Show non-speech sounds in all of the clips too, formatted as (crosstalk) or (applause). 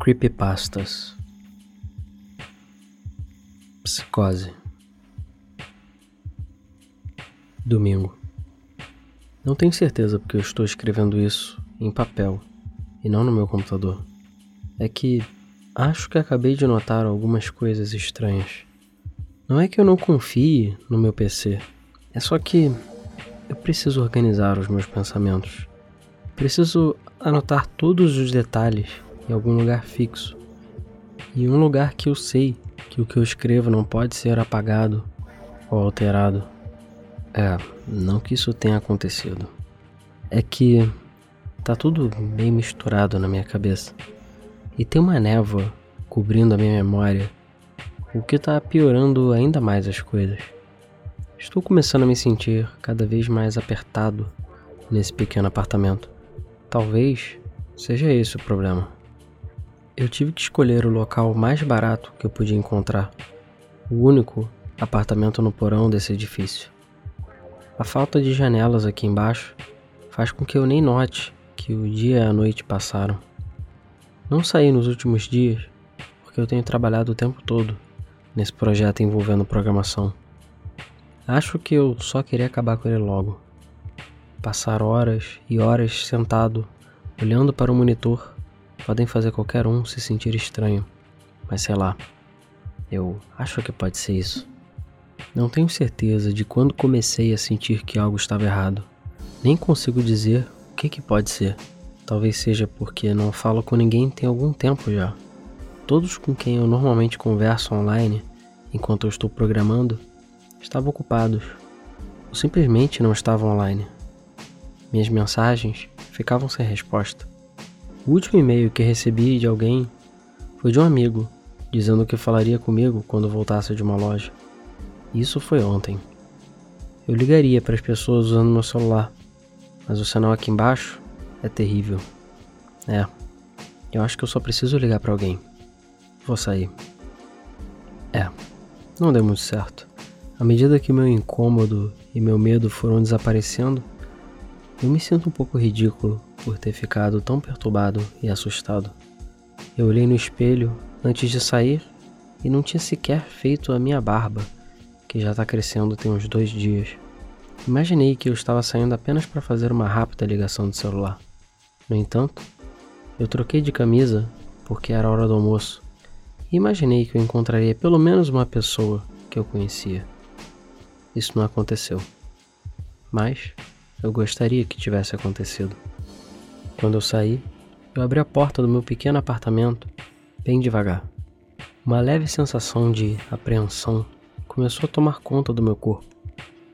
Creepypastas Psicose Domingo Não tenho certeza porque eu estou escrevendo isso em papel e não no meu computador. É que acho que acabei de notar algumas coisas estranhas. Não é que eu não confie no meu PC, é só que eu preciso organizar os meus pensamentos. Preciso anotar todos os detalhes em algum lugar fixo. E um lugar que eu sei que o que eu escrevo não pode ser apagado ou alterado. É, não que isso tenha acontecido. É que tá tudo bem misturado na minha cabeça. E tem uma névoa cobrindo a minha memória, o que tá piorando ainda mais as coisas. Estou começando a me sentir cada vez mais apertado nesse pequeno apartamento. Talvez seja esse o problema. Eu tive que escolher o local mais barato que eu podia encontrar, o único apartamento no porão desse edifício. A falta de janelas aqui embaixo faz com que eu nem note que o dia e a noite passaram. Não saí nos últimos dias porque eu tenho trabalhado o tempo todo nesse projeto envolvendo programação. Acho que eu só queria acabar com ele logo. Passar horas e horas sentado, olhando para o monitor, podem fazer qualquer um se sentir estranho, mas sei lá, eu acho que pode ser isso. Não tenho certeza de quando comecei a sentir que algo estava errado. Nem consigo dizer o que, que pode ser. Talvez seja porque não falo com ninguém tem algum tempo já. Todos com quem eu normalmente converso online, enquanto eu estou programando, estavam ocupados ou simplesmente não estavam online. Minhas mensagens ficavam sem resposta. O último e-mail que recebi de alguém foi de um amigo, dizendo que falaria comigo quando voltasse de uma loja. Isso foi ontem. Eu ligaria para as pessoas usando meu celular, mas o sinal aqui embaixo é terrível. É, eu acho que eu só preciso ligar para alguém. Vou sair. É, não deu muito certo. À medida que meu incômodo e meu medo foram desaparecendo, eu me sinto um pouco ridículo por ter ficado tão perturbado e assustado. Eu olhei no espelho antes de sair e não tinha sequer feito a minha barba, que já está crescendo tem uns dois dias. Imaginei que eu estava saindo apenas para fazer uma rápida ligação do celular. No entanto, eu troquei de camisa porque era hora do almoço e imaginei que eu encontraria pelo menos uma pessoa que eu conhecia. Isso não aconteceu. Mas eu gostaria que tivesse acontecido. Quando eu saí, eu abri a porta do meu pequeno apartamento bem devagar. Uma leve sensação de apreensão começou a tomar conta do meu corpo,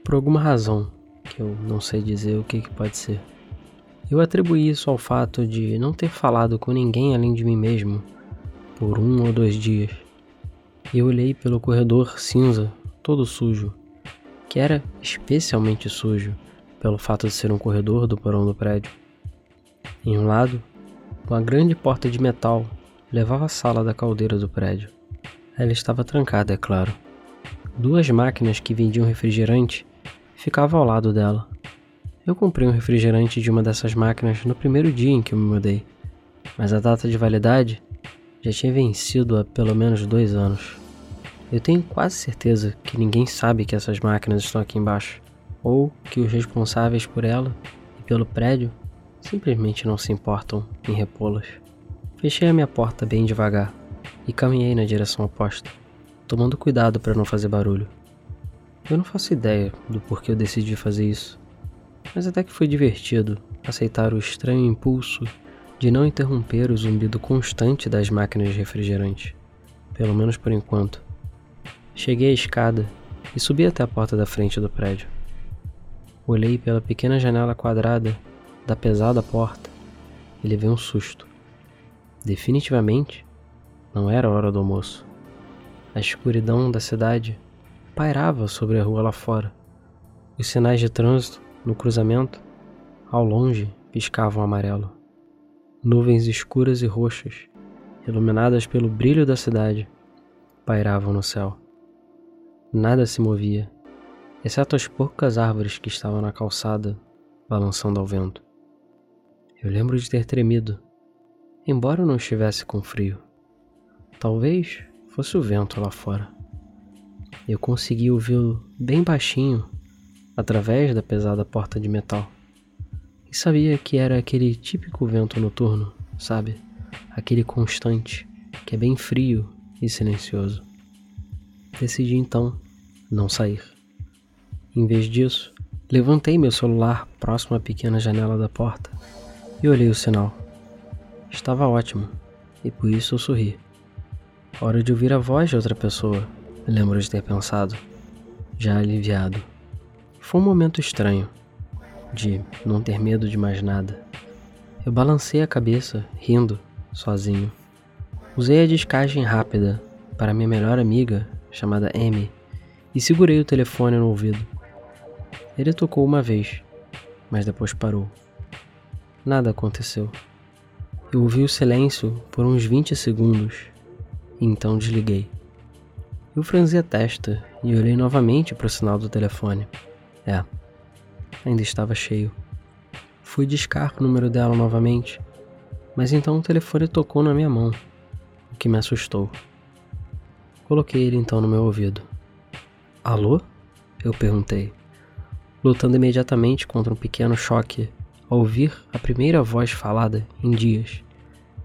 por alguma razão que eu não sei dizer o que, que pode ser. Eu atribuí isso ao fato de não ter falado com ninguém além de mim mesmo por um ou dois dias. Eu olhei pelo corredor cinza, todo sujo, que era especialmente sujo pelo fato de ser um corredor do porão do prédio. Em um lado, uma grande porta de metal levava à sala da caldeira do prédio. Ela estava trancada, é claro. Duas máquinas que vendiam refrigerante ficavam ao lado dela. Eu comprei um refrigerante de uma dessas máquinas no primeiro dia em que eu me mudei, mas a data de validade já tinha vencido há pelo menos dois anos. Eu tenho quase certeza que ninguém sabe que essas máquinas estão aqui embaixo, ou que os responsáveis por ela e pelo prédio simplesmente não se importam em repô-las. Fechei a minha porta bem devagar e caminhei na direção oposta, tomando cuidado para não fazer barulho. Eu não faço ideia do porquê eu decidi fazer isso, mas até que foi divertido aceitar o estranho impulso de não interromper o zumbido constante das máquinas de refrigerante, pelo menos por enquanto. Cheguei à escada e subi até a porta da frente do prédio. Olhei pela pequena janela quadrada da pesada porta e levei um susto. Definitivamente não era hora do almoço. A escuridão da cidade pairava sobre a rua lá fora. Os sinais de trânsito no cruzamento, ao longe, piscavam amarelo. Nuvens escuras e roxas, iluminadas pelo brilho da cidade, pairavam no céu. Nada se movia, exceto as poucas árvores que estavam na calçada, balançando ao vento. Eu lembro de ter tremido embora eu não estivesse com frio. Talvez fosse o vento lá fora. Eu consegui ouvi-lo bem baixinho através da pesada porta de metal. E sabia que era aquele típico vento noturno, sabe? Aquele constante, que é bem frio e silencioso. Decidi então não sair. Em vez disso, levantei meu celular próximo à pequena janela da porta e olhei o sinal. Estava ótimo e por isso eu sorri. Hora de ouvir a voz de outra pessoa, lembro de ter pensado, já aliviado. Foi um momento estranho, de não ter medo de mais nada. Eu balancei a cabeça, rindo, sozinho. Usei a descagem rápida para minha melhor amiga, chamada Amy, e segurei o telefone no ouvido. Ele tocou uma vez, mas depois parou. Nada aconteceu. Eu ouvi o silêncio por uns 20 segundos, então desliguei. Eu franzi a testa e olhei novamente para o sinal do telefone. É, ainda estava cheio. Fui discar o número dela novamente, mas então o telefone tocou na minha mão, o que me assustou. Coloquei ele então no meu ouvido. Alô? Eu perguntei, lutando imediatamente contra um pequeno choque ouvir a primeira voz falada em dias,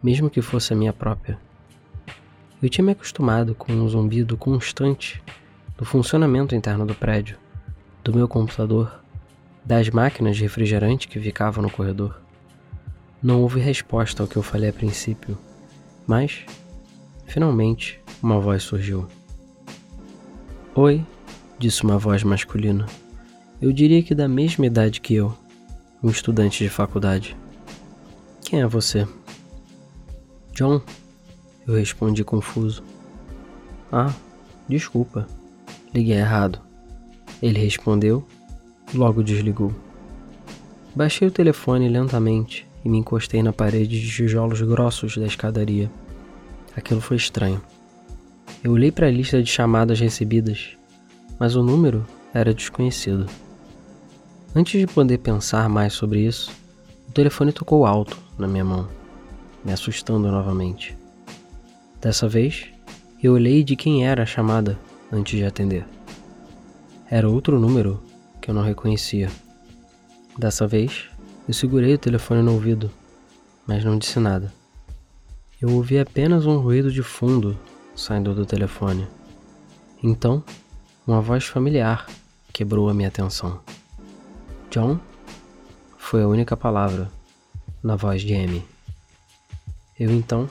mesmo que fosse a minha própria. Eu tinha me acostumado com um zumbido constante do funcionamento interno do prédio, do meu computador, das máquinas de refrigerante que ficavam no corredor. Não houve resposta ao que eu falei a princípio, mas, finalmente, uma voz surgiu. Oi, disse uma voz masculina. Eu diria que da mesma idade que eu, um estudante de faculdade. Quem é você? John, eu respondi confuso. Ah, desculpa. Liguei errado. Ele respondeu, logo desligou. Baixei o telefone lentamente e me encostei na parede de tijolos grossos da escadaria. Aquilo foi estranho. Eu olhei para a lista de chamadas recebidas, mas o número era desconhecido. Antes de poder pensar mais sobre isso, o telefone tocou alto na minha mão, me assustando novamente. Dessa vez, eu olhei de quem era a chamada antes de atender. Era outro número que eu não reconhecia. Dessa vez, eu segurei o telefone no ouvido, mas não disse nada. Eu ouvi apenas um ruído de fundo saindo do telefone. Então, uma voz familiar quebrou a minha atenção. John? Foi a única palavra na voz de Amy. Eu então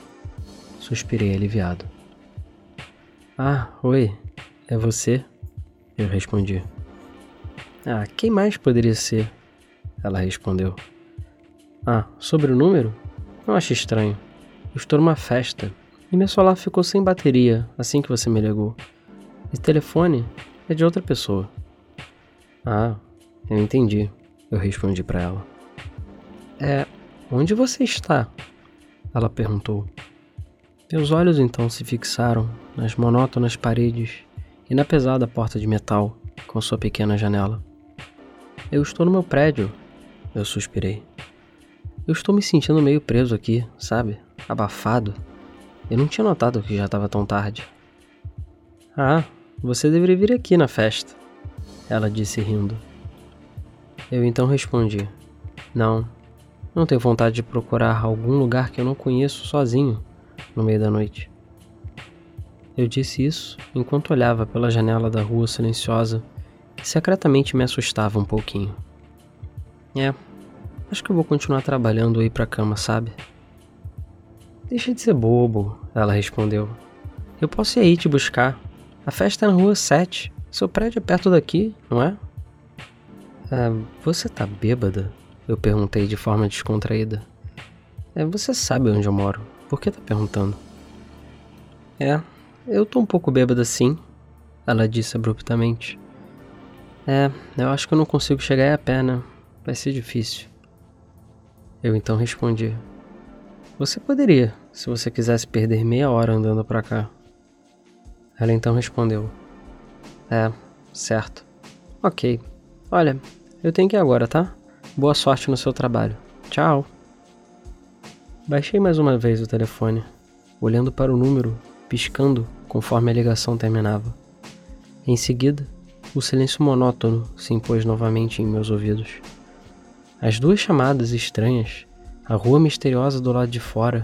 Suspirei aliviado. Ah, oi, é você? Eu respondi. Ah, quem mais poderia ser? Ela respondeu. Ah, sobre o número? Não acho estranho. Eu estou numa festa e meu celular ficou sem bateria assim que você me ligou. Esse telefone é de outra pessoa. Ah, eu entendi. Eu respondi para ela. É, onde você está? Ela perguntou. Meus olhos então se fixaram nas monótonas paredes e na pesada porta de metal com sua pequena janela. Eu estou no meu prédio, eu suspirei. Eu estou me sentindo meio preso aqui, sabe? Abafado. Eu não tinha notado que já estava tão tarde. Ah, você deveria vir aqui na festa, ela disse rindo. Eu então respondi: Não, não tenho vontade de procurar algum lugar que eu não conheço sozinho no meio da noite. Eu disse isso enquanto olhava pela janela da rua silenciosa, que secretamente me assustava um pouquinho. É, acho que eu vou continuar trabalhando aí pra cama, sabe? Deixa de ser bobo, ela respondeu. Eu posso ir aí te buscar. A festa é na rua 7. Seu prédio é perto daqui, não é? Ah, você tá bêbada? Eu perguntei de forma descontraída. É, você sabe onde eu moro. Por que tá perguntando? É, eu tô um pouco bêbada sim, ela disse abruptamente. É, eu acho que eu não consigo chegar aí a pé, né? Vai ser difícil. Eu então respondi: Você poderia, se você quisesse perder meia hora andando para cá. Ela então respondeu: É, certo. Ok. Olha, eu tenho que ir agora, tá? Boa sorte no seu trabalho. Tchau. Baixei mais uma vez o telefone, olhando para o número, piscando conforme a ligação terminava. Em seguida, o silêncio monótono se impôs novamente em meus ouvidos. As duas chamadas estranhas, a rua misteriosa do lado de fora,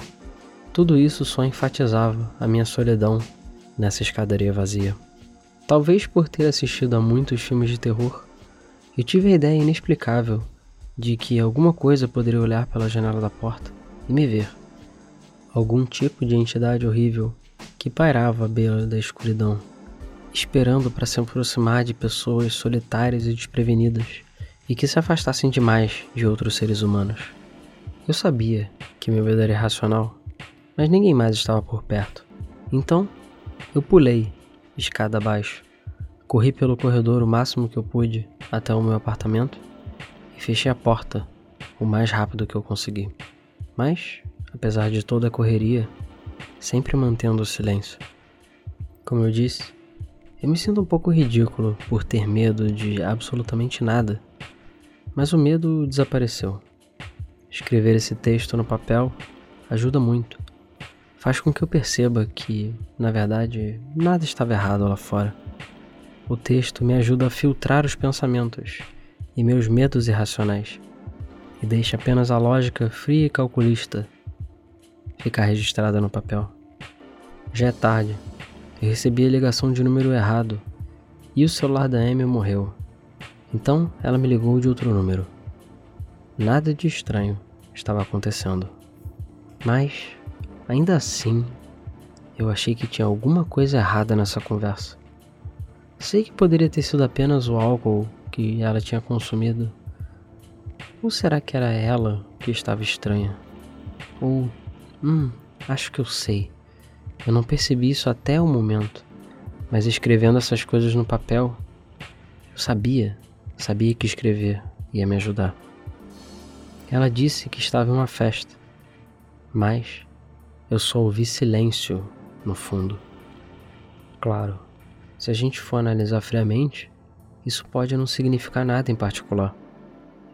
tudo isso só enfatizava a minha solidão nessa escadaria vazia. Talvez por ter assistido a muitos filmes de terror, eu tive a ideia inexplicável de que alguma coisa poderia olhar pela janela da porta e me ver. Algum tipo de entidade horrível que pairava à beira da escuridão, esperando para se aproximar de pessoas solitárias e desprevenidas e que se afastassem demais de outros seres humanos. Eu sabia que meu medo era irracional, mas ninguém mais estava por perto. Então, eu pulei, escada abaixo, corri pelo corredor o máximo que eu pude até o meu apartamento e fechei a porta o mais rápido que eu consegui. Mas, apesar de toda a correria, sempre mantendo o silêncio. Como eu disse, eu me sinto um pouco ridículo por ter medo de absolutamente nada, mas o medo desapareceu. Escrever esse texto no papel ajuda muito. Faz com que eu perceba que, na verdade, nada estava errado lá fora. O texto me ajuda a filtrar os pensamentos e meus medos irracionais, e deixa apenas a lógica fria e calculista ficar registrada no papel. Já é tarde, eu recebi a ligação de número errado e o celular da Amy morreu. Então ela me ligou de outro número. Nada de estranho estava acontecendo. Mas, ainda assim, eu achei que tinha alguma coisa errada nessa conversa. Sei que poderia ter sido apenas o álcool que ela tinha consumido? Ou será que era ela que estava estranha? Ou, hum, acho que eu sei. Eu não percebi isso até o momento, mas escrevendo essas coisas no papel, eu sabia, sabia que escrever ia me ajudar. Ela disse que estava em uma festa, mas eu só ouvi silêncio no fundo. Claro, se a gente for analisar friamente, isso pode não significar nada em particular,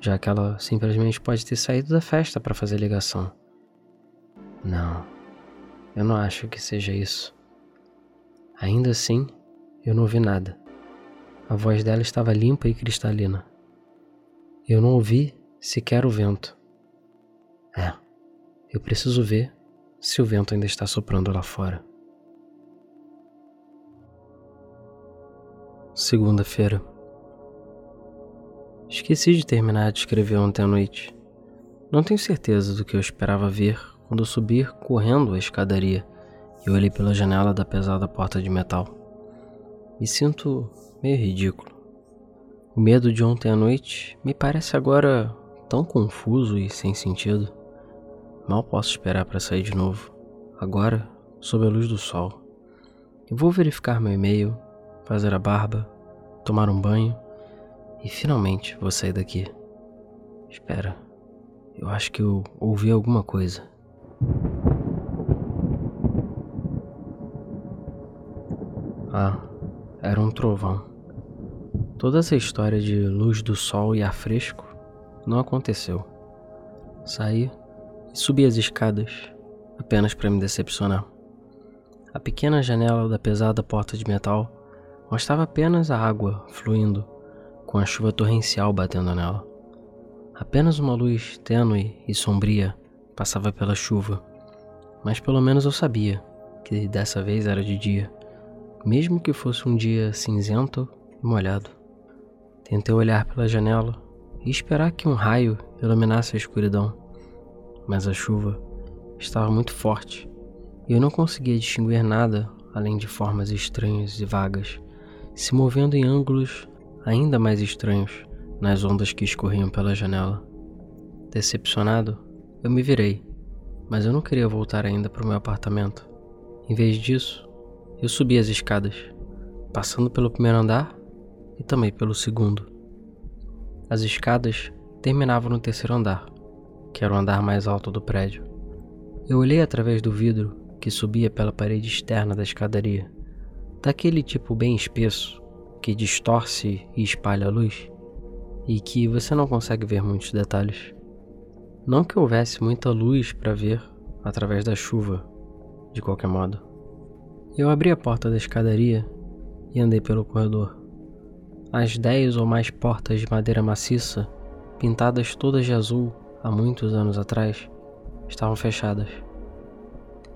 já que ela simplesmente pode ter saído da festa para fazer ligação. Não, eu não acho que seja isso. Ainda assim, eu não ouvi nada. A voz dela estava limpa e cristalina. Eu não ouvi sequer o vento. É, eu preciso ver se o vento ainda está soprando lá fora. Segunda-feira. Esqueci de terminar de escrever ontem à noite. Não tenho certeza do que eu esperava ver quando eu subir correndo a escadaria e olhei pela janela da pesada porta de metal. Me sinto meio ridículo. O medo de ontem à noite me parece agora tão confuso e sem sentido. Mal posso esperar para sair de novo, agora sob a luz do sol. Eu vou verificar meu e-mail, fazer a barba, tomar um banho e finalmente vou sair daqui. Espera, eu acho que eu ouvi alguma coisa. Ah, era um trovão. Toda essa história de luz do sol e ar fresco não aconteceu. Saí e subi as escadas apenas para me decepcionar. A pequena janela da pesada porta de metal mostrava apenas a água fluindo com a chuva torrencial batendo nela. Apenas uma luz tênue e sombria passava pela chuva, mas pelo menos eu sabia que dessa vez era de dia, mesmo que fosse um dia cinzento e molhado. Tentei olhar pela janela e esperar que um raio iluminasse a escuridão, mas a chuva estava muito forte e eu não conseguia distinguir nada além de formas estranhas e vagas, se movendo em ângulos ainda mais estranhos nas ondas que escorriam pela janela. Decepcionado, eu me virei, mas eu não queria voltar ainda para o meu apartamento. Em vez disso, eu subi as escadas, passando pelo primeiro andar e também pelo segundo. As escadas terminavam no terceiro andar, que era o andar mais alto do prédio. Eu olhei através do vidro que subia pela parede externa da escadaria, daquele tipo bem espesso que distorce e espalha a luz, e que você não consegue ver muitos detalhes. Não que houvesse muita luz para ver através da chuva, de qualquer modo. Eu abri a porta da escadaria e andei pelo corredor. As dez ou mais portas de madeira maciça, pintadas todas de azul há muitos anos atrás, estavam fechadas.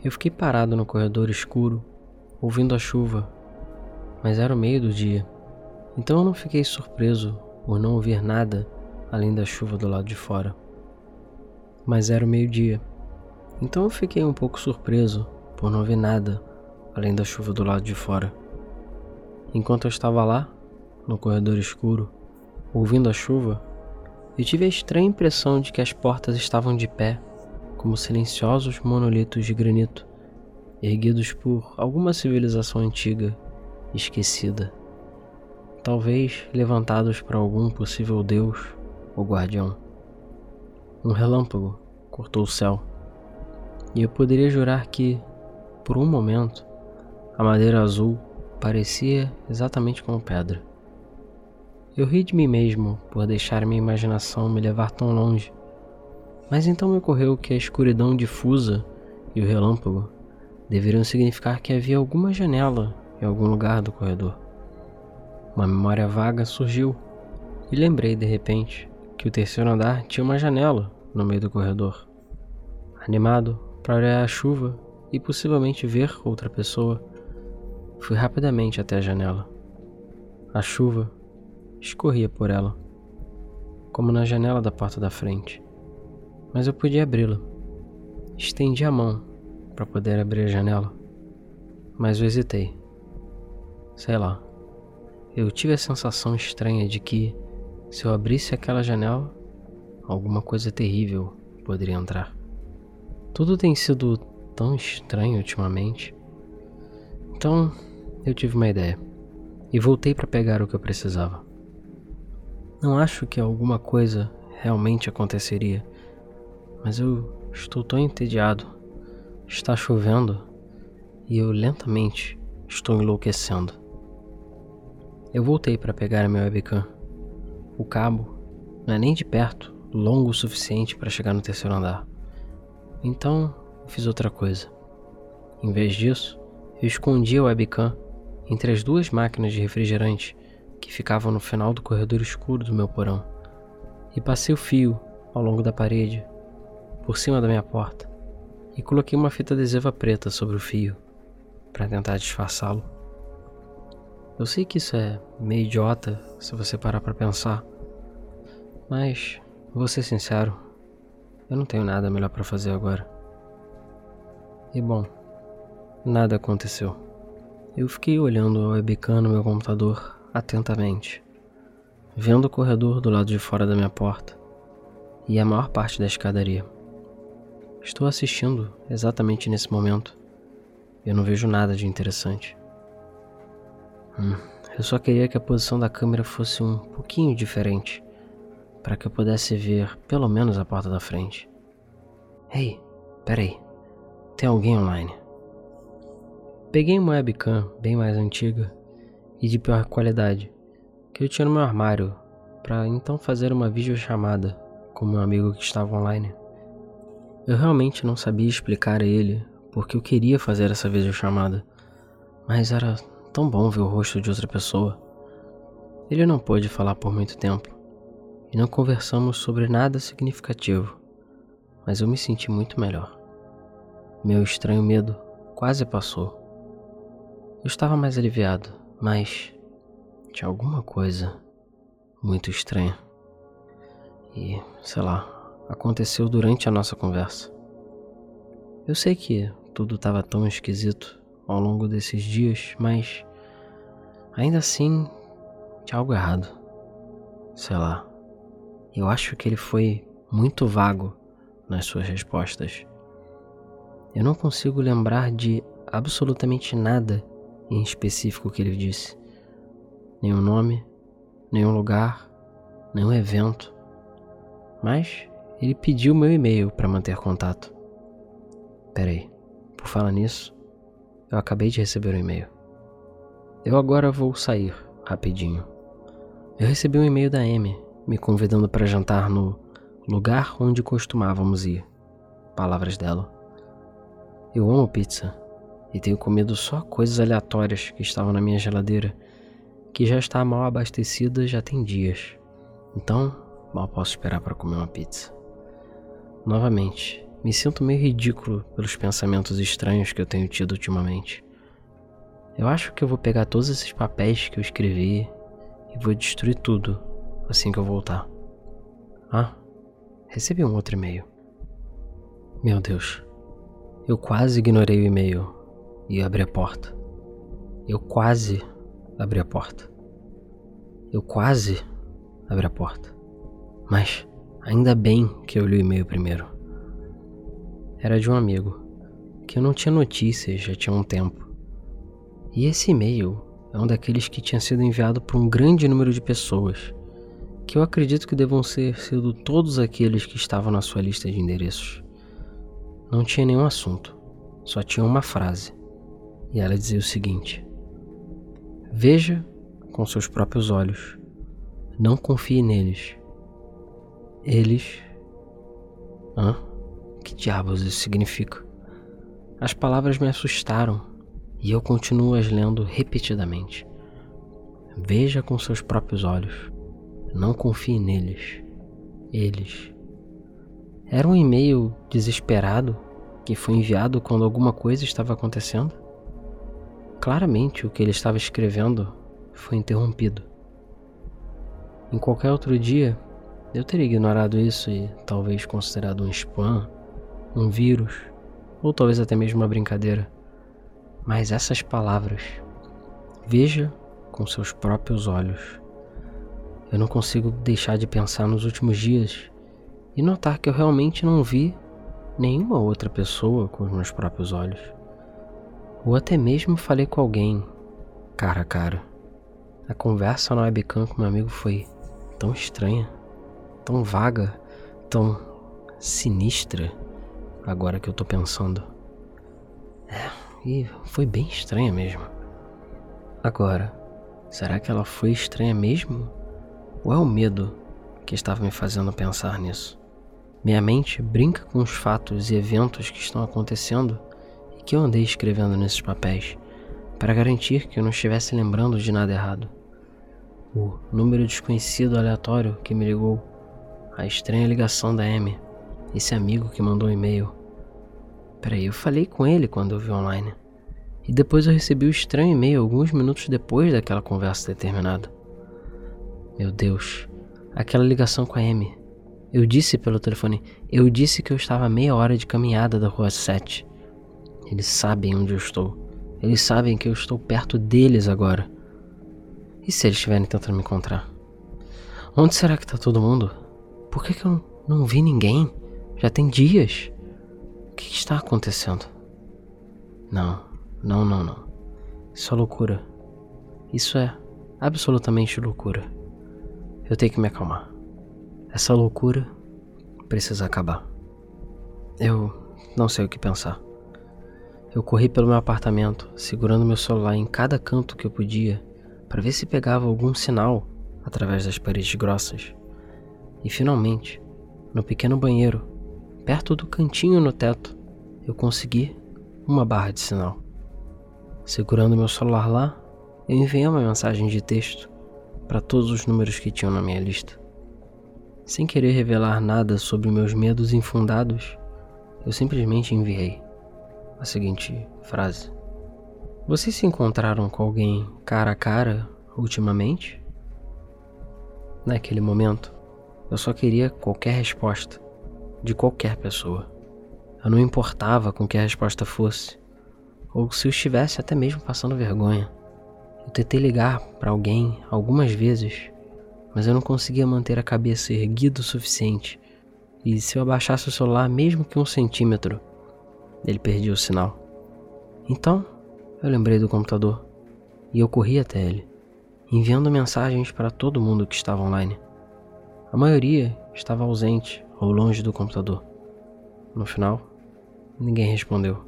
Eu fiquei parado no corredor escuro, ouvindo a chuva, mas era o meio do dia, então eu não fiquei surpreso por não ouvir nada além da chuva do lado de fora. Mas era o meio-dia, então eu fiquei um pouco surpreso por não ouvir nada além da chuva do lado de fora. Enquanto eu estava lá, no corredor escuro, ouvindo a chuva, eu tive a estranha impressão de que as portas estavam de pé, como silenciosos monolitos de granito, erguidos por alguma civilização antiga, esquecida. Talvez levantados por algum possível deus ou guardião. Um relâmpago cortou o céu, e eu poderia jurar que, por um momento, a madeira azul parecia exatamente como pedra. Eu ri de mim mesmo por deixar minha imaginação me levar tão longe, mas então me ocorreu que a escuridão difusa e o relâmpago deveriam significar que havia alguma janela em algum lugar do corredor. Uma memória vaga surgiu e lembrei de repente que o terceiro andar tinha uma janela no meio do corredor. Animado para olhar a chuva e possivelmente ver outra pessoa, fui rapidamente até a janela. A chuva escorria por ela, como na janela da porta da frente, mas eu podia abri-la. Estendi a mão para poder abrir a janela, mas eu hesitei. Sei lá. Eu tive a sensação estranha de que, se eu abrisse aquela janela, alguma coisa terrível poderia entrar. Tudo tem sido tão estranho ultimamente. Então, eu tive uma ideia e voltei para pegar o que eu precisava. Não acho que alguma coisa realmente aconteceria, mas eu estou tão entediado. Está chovendo e eu lentamente estou enlouquecendo. Eu voltei para pegar a minha webcam. O cabo não é nem de perto longo o suficiente para chegar no terceiro andar. Então eu fiz outra coisa. Em vez disso, eu escondi a webcam entre as duas máquinas de refrigerante que ficavam no final do corredor escuro do meu porão e passei o fio ao longo da parede, por cima da minha porta, e coloquei uma fita adesiva preta sobre o fio para tentar disfarçá-lo. Eu sei que isso é meio idiota se você parar para pensar, mas vou ser sincero, eu não tenho nada melhor para fazer agora. E bom, nada aconteceu. Eu fiquei olhando a webcam no meu computador atentamente, vendo o corredor do lado de fora da minha porta e a maior parte da escadaria. Estou assistindo exatamente nesse momento. Eu não vejo nada de interessante. Hum, eu só queria que a posição da câmera fosse um pouquinho diferente, para que eu pudesse ver pelo menos a porta da frente. Ei, peraí, tem alguém online? Peguei uma webcam bem mais antiga e de pior qualidade que eu tinha no meu armário para então fazer uma videochamada com meu amigo que estava online. Eu realmente não sabia explicar a ele porque eu queria fazer essa videochamada, mas era tão bom ver o rosto de outra pessoa. Ele não pôde falar por muito tempo e não conversamos sobre nada significativo, mas eu me senti muito melhor. Meu estranho medo quase passou. Eu estava mais aliviado, mas tinha alguma coisa muito estranha. E, sei lá, aconteceu durante a nossa conversa. Eu sei que tudo estava tão esquisito ao longo desses dias, mas ainda assim tinha algo errado. Sei lá. Eu acho que ele foi muito vago nas suas respostas. Eu não consigo lembrar de absolutamente nada em específico que ele disse. Nenhum nome, nenhum lugar, nenhum evento. Mas ele pediu meu e-mail para manter contato. Peraí, por falar nisso, eu acabei de receber um e-mail. Eu agora vou sair rapidinho. Eu recebi um e-mail da Amy me convidando para jantar no lugar onde costumávamos ir. Palavras dela. Eu amo pizza e tenho comido só coisas aleatórias que estavam na minha geladeira, que já está mal abastecida já tem dias. Então, mal posso esperar para comer uma pizza. Novamente, me sinto meio ridículo pelos pensamentos estranhos que eu tenho tido ultimamente. Eu acho que eu vou pegar todos esses papéis que eu escrevi e vou destruir tudo assim que eu voltar. Ah, recebi um outro e-mail. Meu Deus, eu quase ignorei o e-mail e abri a porta. Eu quase abri a porta. Eu quase abri a porta. Mas ainda bem que eu li o e-mail primeiro. Era de um amigo, que eu não tinha notícias já tinha um tempo. E esse e-mail é um daqueles que tinha sido enviado por um grande número de pessoas, que eu acredito que devam ser sido todos aqueles que estavam na sua lista de endereços. Não tinha nenhum assunto, só tinha uma frase. E ela dizia o seguinte: Veja com seus próprios olhos, não confie neles. Eles. Hã? Que diabos isso significa? As palavras me assustaram e eu continuo as lendo repetidamente. Veja com seus próprios olhos, não confie neles. Eles. Era um e-mail desesperado que foi enviado quando alguma coisa estava acontecendo? Claramente o que ele estava escrevendo foi interrompido. Em qualquer outro dia, eu teria ignorado isso e talvez considerado um spam, um vírus, ou talvez até mesmo uma brincadeira. Mas essas palavras, veja com seus próprios olhos. Eu não consigo deixar de pensar nos últimos dias e notar que eu realmente não vi nenhuma outra pessoa com os meus próprios olhos. Ou até mesmo falei com alguém, cara a cara. A conversa na webcam com meu amigo foi tão estranha, tão vaga, tão sinistra, agora que eu tô pensando. É, e foi bem estranha mesmo. Agora, será que ela foi estranha mesmo? Ou é o medo que estava me fazendo pensar nisso? Minha mente brinca com os fatos e eventos que estão acontecendo que eu andei escrevendo nesses papéis para garantir que eu não estivesse lembrando de nada errado. O número desconhecido aleatório que me ligou, a estranha ligação da M, esse amigo que mandou um e-mail. Peraí, eu falei com ele quando eu vi online. E depois eu recebi o estranho e-mail alguns minutos depois daquela conversa determinada. Meu Deus, aquela ligação com a M. Eu disse pelo telefone, eu disse que eu estava a meia hora de caminhada da rua 7 eles sabem onde eu estou. Eles sabem que eu estou perto deles agora. E se eles estiverem tentando me encontrar? Onde será que está todo mundo? Por que, que eu não vi ninguém? Já tem dias. O que, está acontecendo? Não, não, não, não. Isso é loucura. Isso é absolutamente loucura. Eu tenho que me acalmar. Essa loucura precisa acabar. Eu não sei o que pensar. Eu corri pelo meu apartamento, segurando meu celular em cada canto que eu podia, para ver se pegava algum sinal através das paredes grossas. E finalmente, no pequeno banheiro, perto do cantinho no teto, eu consegui uma barra de sinal. Segurando meu celular lá, eu enviei uma mensagem de texto para todos os números que tinham na minha lista. Sem querer revelar nada sobre meus medos infundados, eu simplesmente enviei a seguinte frase: Vocês se encontraram com alguém cara a cara ultimamente? Naquele momento, eu só queria qualquer resposta, de qualquer pessoa. Eu não importava com que a resposta fosse, ou se eu estivesse até mesmo passando vergonha. Eu tentei ligar para alguém algumas vezes, mas eu não conseguia manter a cabeça erguida o suficiente. E se eu abaixasse o celular mesmo que um centímetro, ele perdia o sinal. Então, eu lembrei do computador e eu corri até ele, enviando mensagens para todo mundo que estava online. A maioria estava ausente ou longe do computador. No final, ninguém respondeu.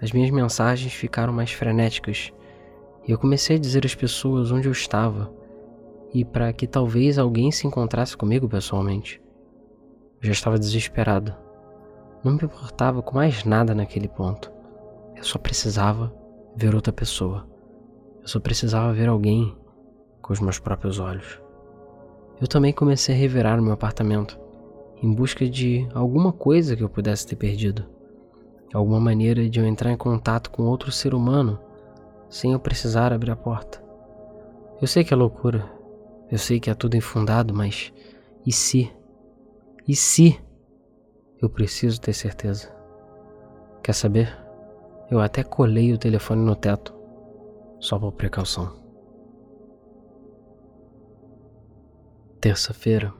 As minhas mensagens ficaram mais frenéticas e eu comecei a dizer às pessoas onde eu estava e para que talvez alguém se encontrasse comigo pessoalmente. Eu já estava desesperado Não me importava com mais nada naquele ponto. Eu só precisava ver outra pessoa. Eu só precisava ver alguém com os meus próprios olhos. Eu também comecei a revirar o meu apartamento em busca de alguma coisa que eu pudesse ter perdido. Alguma maneira de eu entrar em contato com outro ser humano sem eu precisar abrir a porta. Eu sei que é loucura, eu sei que é tudo infundado, mas e se? E se? Eu preciso ter certeza. Quer saber? Eu até colei o telefone no teto, só por precaução. Terça-feira.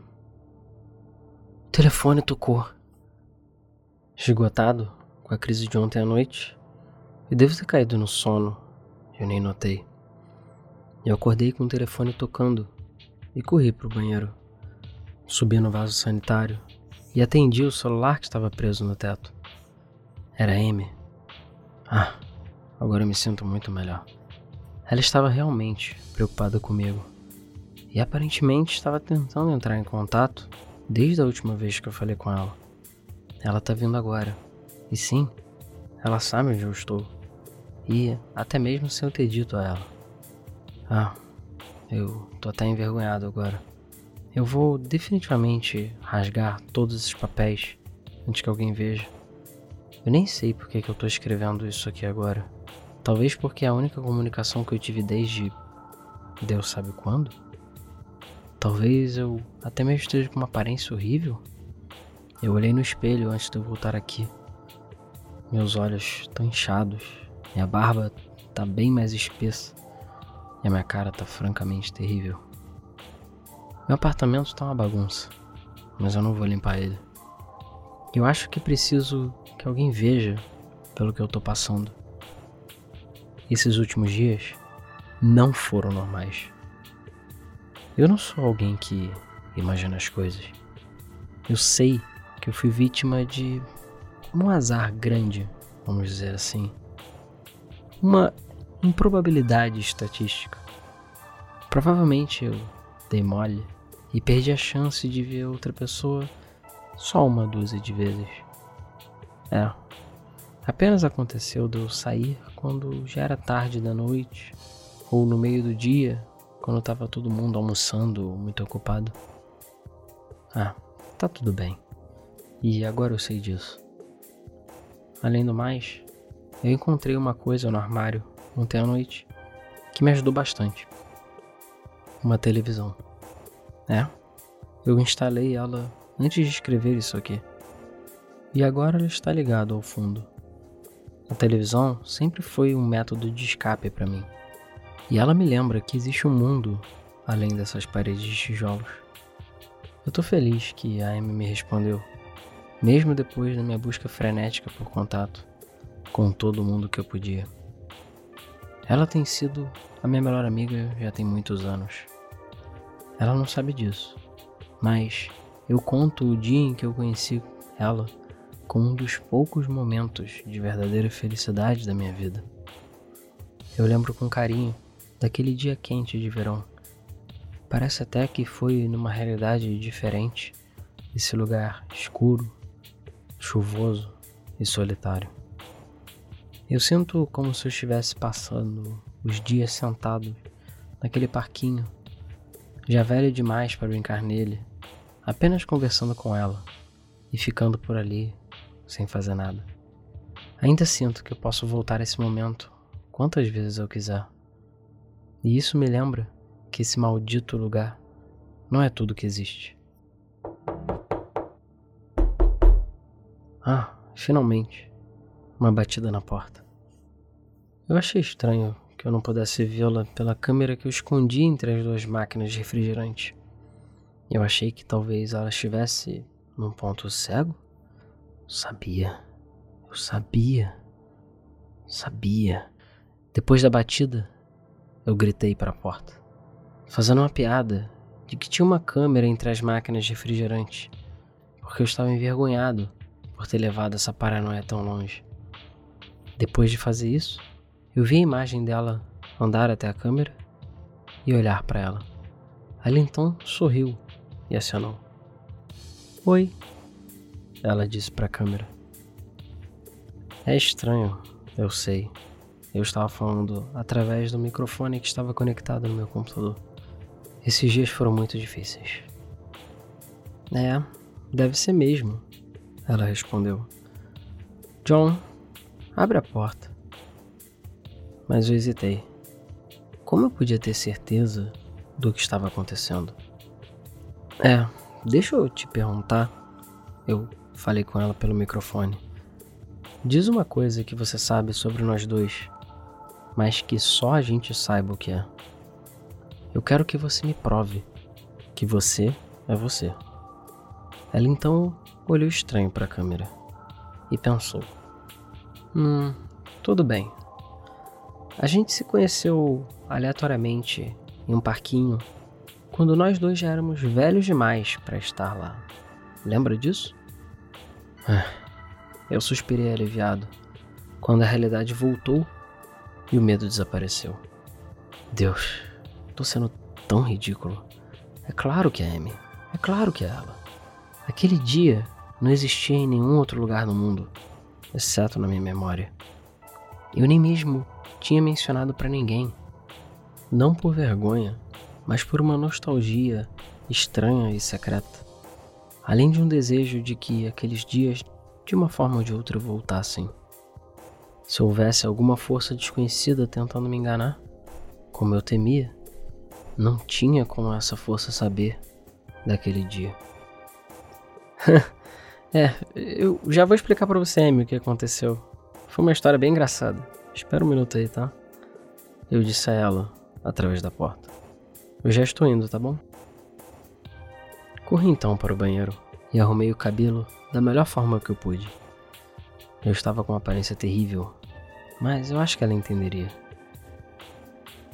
O telefone tocou. Esgotado com a crise de ontem à noite, e devo ter caído no sono, eu nem notei. Eu acordei com o telefone tocando e corri para o banheiro. Subi no vaso sanitário e atendi o celular que estava preso no teto. Era Amy. Ah, agora eu me sinto muito melhor. Ela estava realmente preocupada comigo e aparentemente estava tentando entrar em contato desde a última vez que eu falei com ela. Ela está vindo agora. E sim, ela sabe onde eu estou. E até mesmo sem eu ter dito a ela. Ah, eu tô até envergonhado agora. Eu vou definitivamente rasgar todos esses papéis antes que alguém veja. Eu nem sei por que, que eu tô escrevendo isso aqui agora. Talvez porque é a única comunicação que eu tive desde. Deus sabe quando? Talvez eu até mesmo esteja com uma aparência horrível. Eu olhei no espelho antes de eu voltar aqui. Meus olhos estão inchados, minha barba tá bem mais espessa e a minha cara tá francamente terrível. Meu apartamento tá uma bagunça, mas eu não vou limpar ele. Eu acho que preciso que alguém veja pelo que eu tô passando. Esses últimos dias não foram normais. Eu não sou alguém que imagina as coisas. Eu sei que eu fui vítima de um azar grande, vamos dizer assim. Uma improbabilidade estatística. Provavelmente eu dei mole e perdi a chance de ver outra pessoa só uma dúzia de vezes. É, apenas aconteceu de eu sair quando já era tarde da noite ou no meio do dia, quando estava todo mundo almoçando muito ocupado. Ah, tá tudo bem. E agora eu sei disso. Além do mais, eu encontrei uma coisa no armário ontem à noite que me ajudou bastante. Uma televisão. É, eu instalei ela antes de escrever isso aqui. E agora ela está ligada ao fundo. A televisão sempre foi um método de escape para mim. E ela me lembra que existe um mundo além dessas paredes de tijolos. Eu tô feliz que a Amy me respondeu, mesmo depois da minha busca frenética por contato com todo mundo que eu podia. Ela tem sido a minha melhor amiga já tem muitos anos. Ela não sabe disso, mas eu conto o dia em que eu conheci ela como um dos poucos momentos de verdadeira felicidade da minha vida. Eu lembro com carinho daquele dia quente de verão. Parece até que foi numa realidade diferente, esse lugar escuro, chuvoso e solitário. Eu sinto como se eu estivesse passando os dias sentado naquele parquinho, já velho demais para brincar nele, apenas conversando com ela e ficando por ali sem fazer nada. Ainda sinto que eu posso voltar a esse momento quantas vezes eu quiser. E isso me lembra que esse maldito lugar não é tudo que existe. Ah, finalmente, uma batida na porta. Eu achei estranho que eu não pudesse vê-la pela câmera que eu escondi entre as duas máquinas de refrigerante. Eu achei que talvez ela estivesse num ponto cego. Sabia. Eu sabia. Sabia. Depois da batida, eu gritei para a porta, fazendo uma piada de que tinha uma câmera entre as máquinas de refrigerante, porque eu estava envergonhado por ter levado essa paranoia tão longe. Depois de fazer isso, eu vi a imagem dela andar até a câmera e olhar para ela. Ela então sorriu e acionou. Oi, ela disse para a câmera. É estranho, eu sei. Eu estava falando através do microfone que estava conectado no meu computador. Esses dias foram muito difíceis. É, deve ser mesmo, ela respondeu. John, abre a porta. Mas eu hesitei. Como eu podia ter certeza do que estava acontecendo? É, deixa eu te perguntar. Eu falei com ela pelo microfone. Diz uma coisa que você sabe sobre nós dois, mas que só a gente saiba o que é. Eu quero que você me prove que você é você. Ela então olhou estranho para a câmera e pensou: Hum, tudo bem. A gente se conheceu aleatoriamente em um parquinho quando nós dois já éramos velhos demais para estar lá. Lembra disso? Ah, eu suspirei aliviado quando a realidade voltou e o medo desapareceu. Deus, tô sendo tão ridículo. É claro que é Amy. É claro que é ela. Aquele dia não existia em nenhum outro lugar no mundo, exceto na minha memória. Eu nem mesmo tinha mencionado para ninguém. Não por vergonha, mas por uma nostalgia estranha e secreta. Além de um desejo de que aqueles dias, de uma forma ou de outra, voltassem. Se houvesse alguma força desconhecida tentando me enganar, como eu temia, não tinha como essa força saber daquele dia. (laughs) é, eu já vou explicar para você, Amy, o que aconteceu. Foi uma história bem engraçada. Espera um minuto aí, tá? Eu disse a ela, através da porta. Eu já estou indo, tá bom? Corri então para o banheiro e arrumei o cabelo da melhor forma que eu pude. Eu estava com uma aparência terrível, mas eu acho que ela entenderia.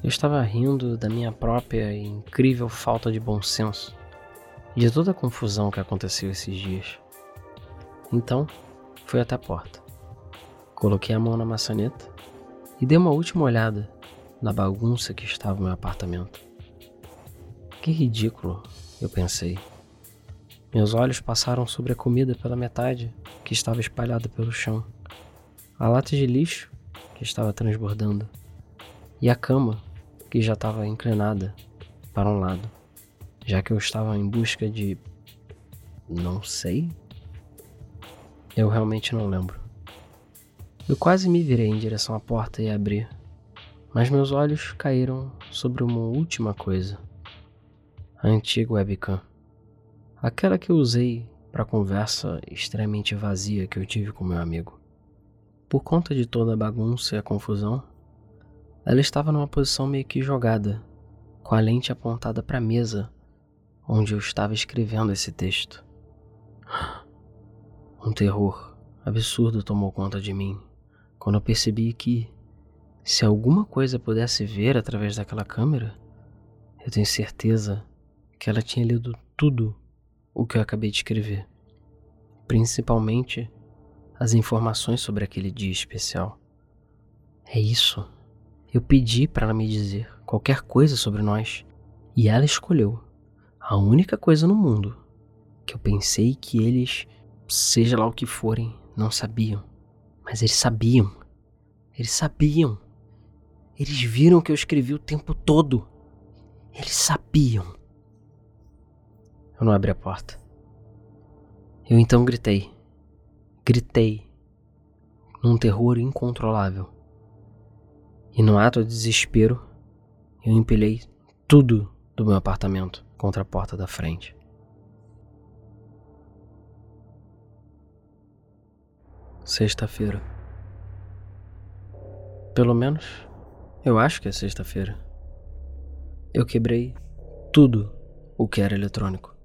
Eu estava rindo da minha própria e incrível falta de bom senso e de toda a confusão que aconteceu esses dias. Então, fui até a porta. Coloquei a mão na maçaneta e dei uma última olhada na bagunça que estava o meu apartamento. Que ridículo, eu pensei. Meus olhos passaram sobre a comida pela metade que estava espalhada pelo chão, a lata de lixo que estava transbordando e a cama que já estava inclinada para um lado, já que eu estava em busca de. não sei? Eu realmente não lembro. Eu quase me virei em direção à porta e abri, mas meus olhos caíram sobre uma última coisa: a antiga webcam. Aquela que eu usei para a conversa extremamente vazia que eu tive com meu amigo. Por conta de toda a bagunça e a confusão, ela estava numa posição meio que jogada, com a lente apontada para a mesa onde eu estava escrevendo esse texto. (gasps) Um terror absurdo tomou conta de mim quando eu percebi que, se alguma coisa pudesse ver através daquela câmera, eu tenho certeza que ela tinha lido tudo o que eu acabei de escrever, principalmente as informações sobre aquele dia especial. É isso. Eu pedi para ela me dizer qualquer coisa sobre nós e ela escolheu a única coisa no mundo que eu pensei que eles, seja lá o que forem, não sabiam. Mas eles sabiam. Eles sabiam. Eles viram que eu escrevi o tempo todo. Eles sabiam. Eu não abri a porta. Eu então gritei. Gritei. Num terror incontrolável. E no ato de desespero, eu empilhei tudo do meu apartamento contra a porta da frente. Sexta-feira. Pelo menos, eu acho que é sexta-feira. Eu quebrei tudo o que era eletrônico.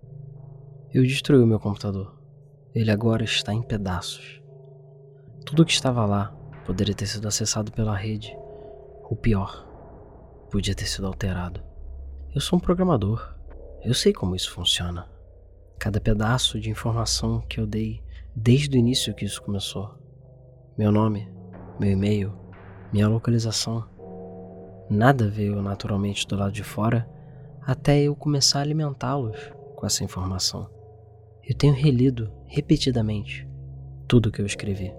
Eu destruí o meu computador. Ele agora está em pedaços. Tudo que estava lá poderia ter sido acessado pela rede. Ou pior, podia ter sido alterado. Eu sou um programador. Eu sei como isso funciona. Cada pedaço de informação que eu dei desde o início que isso começou. Meu nome, meu e-mail, minha localização. Nada veio naturalmente do lado de fora até eu começar a alimentá-los com essa informação. Eu tenho relido repetidamente tudo que eu escrevi.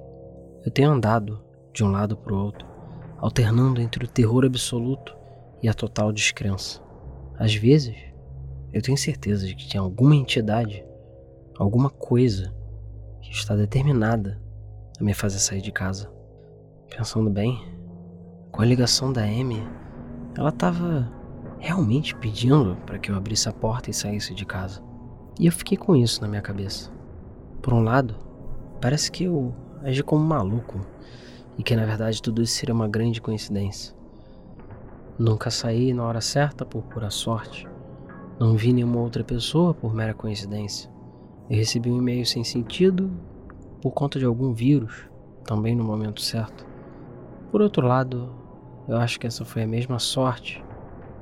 Eu tenho andado de um lado para o outro, alternando entre o terror absoluto e a total descrença. Às vezes, eu tenho certeza de que tem alguma entidade, alguma coisa que está determinada a me fazer sair de casa. Pensando bem, com a ligação da Amy, ela estava realmente pedindo para que eu abrisse a porta e saísse de casa. E eu fiquei com isso na minha cabeça. Por um lado, parece que eu agi como um maluco e que na verdade tudo isso seria uma grande coincidência. Nunca saí na hora certa por pura sorte. Não vi nenhuma outra pessoa por mera coincidência. Eu recebi um e-mail sem sentido por conta de algum vírus, também no momento certo. Por outro lado, eu acho que essa foi a mesma sorte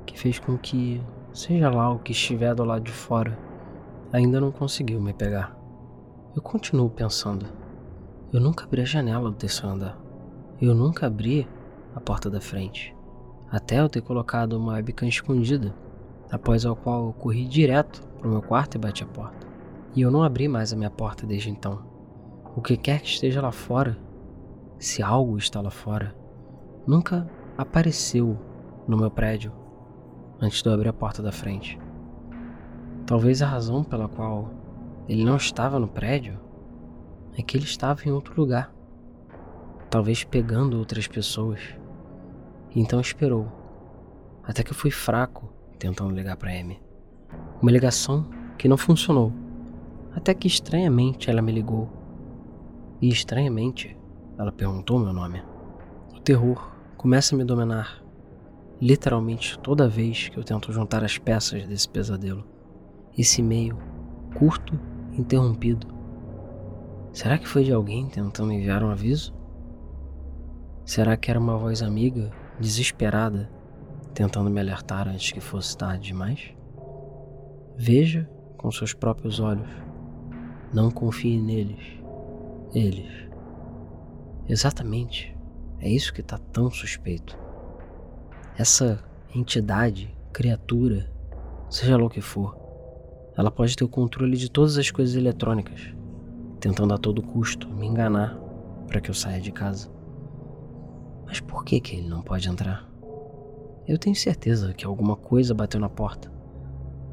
que fez com que, seja lá o que estiver do lado de fora, ainda não conseguiu me pegar. Eu continuo pensando. Eu nunca abri a janela do terceiro andar. Eu nunca abri a porta da frente. Até eu ter colocado uma webcam escondida, após a qual eu corri direto para o meu quarto e bati a porta. E eu não abri mais a minha porta desde então. O que quer que esteja lá fora, se algo está lá fora, nunca apareceu no meu prédio antes de eu abrir a porta da frente. Talvez a razão pela qual ele não estava no prédio é que ele estava em outro lugar, talvez pegando outras pessoas. Então esperou, até que eu fui fraco tentando ligar para Amy. Uma ligação que não funcionou, até que estranhamente ela me ligou. E estranhamente ela perguntou meu nome. O terror começa a me dominar, literalmente toda vez que eu tento juntar as peças desse pesadelo. Esse meio curto e interrompido. Será que foi de alguém tentando enviar um aviso? Será que era uma voz amiga desesperada, tentando me alertar antes que fosse tarde demais? Veja com seus próprios olhos. Não confie neles. Eles. Exatamente. É isso que está tão suspeito. Essa entidade, criatura, seja lá o que for, ela pode ter o controle de todas as coisas eletrônicas, tentando a todo custo me enganar para que eu saia de casa. Mas por que, que ele não pode entrar? Eu tenho certeza que alguma coisa bateu na porta.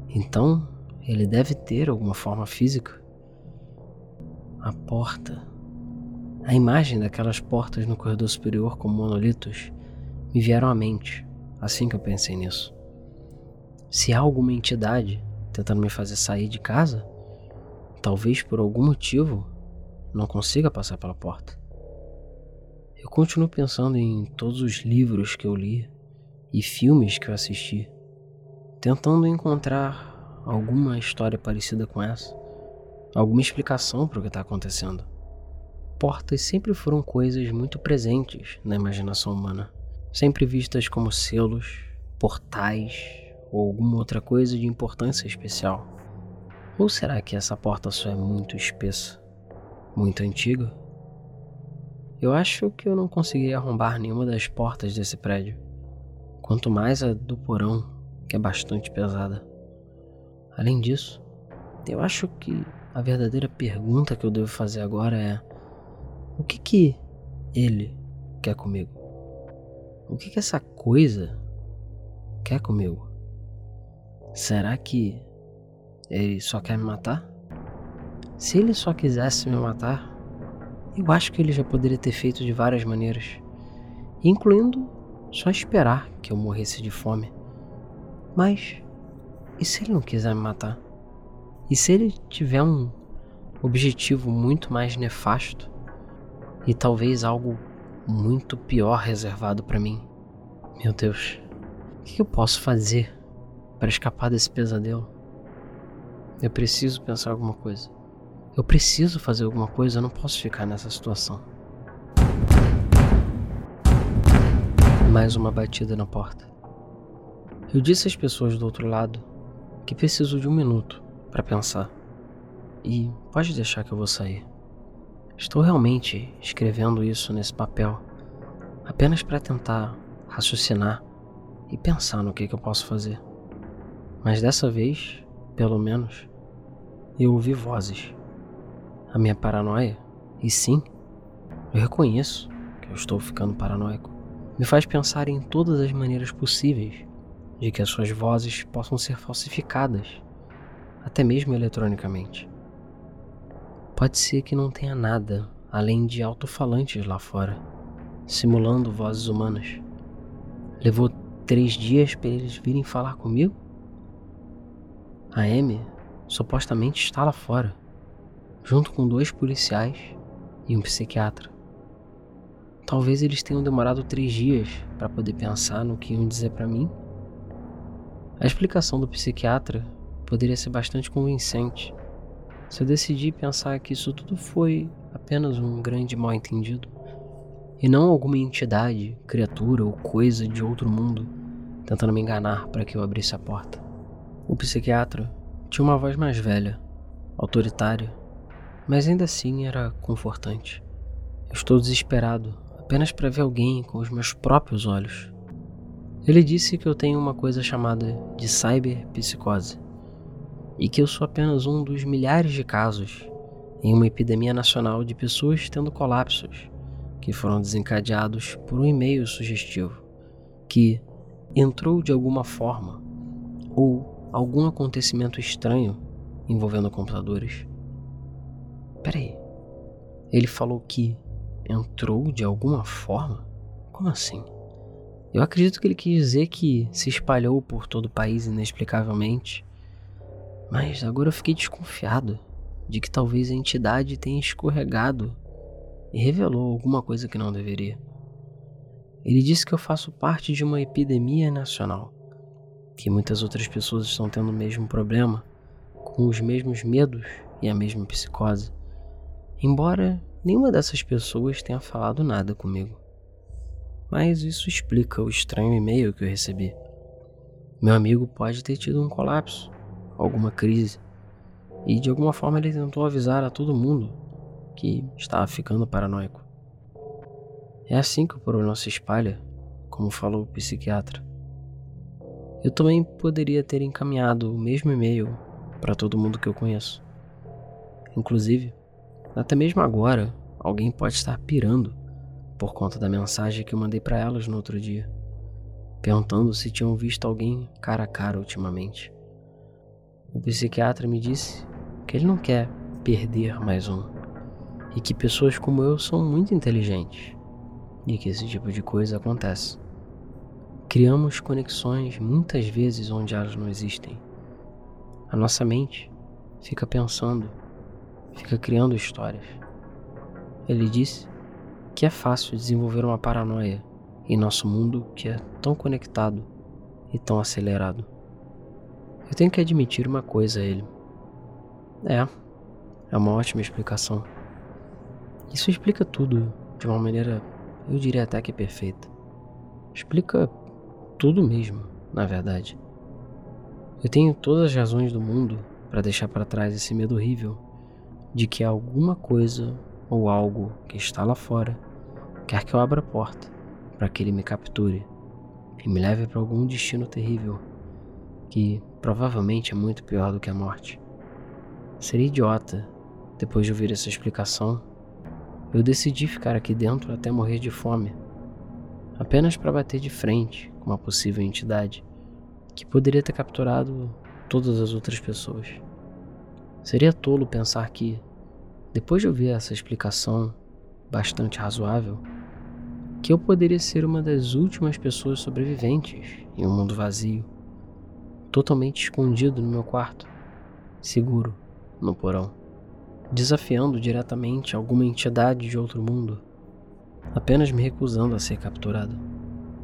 Então, ele deve ter alguma forma física. A porta. A imagem daquelas portas no corredor superior com monolitos me vieram à mente assim que eu pensei nisso. Se há alguma entidade tentando me fazer sair de casa, talvez por algum motivo não consiga passar pela porta. Eu continuo pensando em todos os livros que eu li e filmes que eu assisti, tentando encontrar alguma história parecida com essa, alguma explicação para o que está acontecendo. Portas sempre foram coisas muito presentes na imaginação humana, sempre vistas como selos, portais ou alguma outra coisa de importância especial. Ou será que essa porta só é muito espessa, muito antiga? Eu acho que eu não consegui arrombar nenhuma das portas desse prédio. Quanto mais a do porão, que é bastante pesada. Além disso, eu acho que a verdadeira pergunta que eu devo fazer agora é: o que que ele quer comigo? O que que essa coisa quer comigo? Será que ele só quer me matar? Se ele só quisesse me matar, eu acho que ele já poderia ter feito de várias maneiras, incluindo só esperar que eu morresse de fome. Mas e se ele não quiser me matar? E se ele tiver um objetivo muito mais nefasto e talvez algo muito pior reservado para mim? Meu Deus, o que eu posso fazer para escapar desse pesadelo? Eu preciso pensar alguma coisa. Eu preciso fazer alguma coisa, eu não posso ficar nessa situação. Mais uma batida na porta. Eu disse às pessoas do outro lado que preciso de um minuto para pensar. E pode deixar que eu vou sair. Estou realmente escrevendo isso nesse papel apenas para tentar raciocinar e pensar no que, que eu posso fazer. Mas dessa vez, pelo menos, eu ouvi vozes a minha paranoia, e sim, Eu reconheço que eu estou ficando paranoico. Me faz pensar em todas as maneiras possíveis de que as suas vozes possam ser falsificadas, até mesmo eletronicamente. Pode ser que não tenha nada além de alto-falantes lá fora, simulando vozes humanas. Levou três dias para eles virem falar comigo? A Amy supostamente está lá fora, junto com dois policiais e um psiquiatra. Talvez eles tenham demorado três dias para poder pensar no que iam dizer para mim. A explicação do psiquiatra poderia ser bastante convincente se eu decidir pensar que isso tudo foi apenas um grande mal-entendido e não alguma entidade, criatura ou coisa de outro mundo tentando me enganar para que eu abrisse a porta. O psiquiatra tinha uma voz mais velha, autoritária, mas ainda assim era confortante. Eu estou desesperado apenas para ver alguém com os meus próprios olhos. Ele disse que eu tenho uma coisa chamada de cyberpsicose e que eu sou apenas um dos milhares de casos em uma epidemia nacional de pessoas tendo colapsos que foram desencadeados por um e-mail sugestivo que entrou de alguma forma ou algum acontecimento estranho envolvendo computadores. Peraí, ele falou que entrou de alguma forma? Como assim? Eu acredito que ele quis dizer que se espalhou por todo o país inexplicavelmente. Mas agora eu fiquei desconfiado de que talvez a entidade tenha escorregado e revelou alguma coisa que não deveria. Ele disse que eu faço parte de uma epidemia nacional, que muitas outras pessoas estão tendo o mesmo problema, com os mesmos medos e a mesma psicose, embora Nenhuma dessas pessoas tenha falado nada comigo. Mas isso explica o estranho e-mail que eu recebi. Meu amigo pode ter tido um colapso, alguma crise, e de alguma forma ele tentou avisar a todo mundo que estava ficando paranoico. É assim que o problema se espalha, como falou o psiquiatra. Eu também poderia ter encaminhado o mesmo e-mail para todo mundo que eu conheço. Inclusive, até mesmo agora, alguém pode estar pirando por conta da mensagem que eu mandei para elas no outro dia, perguntando se tinham visto alguém cara a cara ultimamente. O psiquiatra me disse que ele não quer perder mais um e que pessoas como eu são muito inteligentes e que esse tipo de coisa acontece. Criamos conexões muitas vezes onde elas não existem. A nossa mente fica pensando fica criando histórias. Ele disse que é fácil desenvolver uma paranoia em nosso mundo que é tão conectado e tão acelerado. Eu tenho que admitir uma coisa a ele. É, é uma ótima explicação. Isso explica tudo de uma maneira, eu diria até que perfeita. Explica tudo mesmo, na verdade. Eu tenho todas as razões do mundo para deixar para trás esse medo horrível de que alguma coisa ou algo que está lá fora quer que eu abra a porta para que ele me capture e me leve para algum destino terrível que provavelmente é muito pior do que a morte. Seria idiota, depois de ouvir essa explicação, eu decidi ficar aqui dentro até morrer de fome, apenas para bater de frente uma possível entidade que poderia ter capturado todas as outras pessoas. Seria tolo pensar que, depois de ouvir essa explicação bastante razoável, que eu poderia ser uma das últimas pessoas sobreviventes em um mundo vazio, totalmente escondido no meu quarto, seguro no porão, desafiando diretamente alguma entidade de outro mundo, apenas me recusando a ser capturado.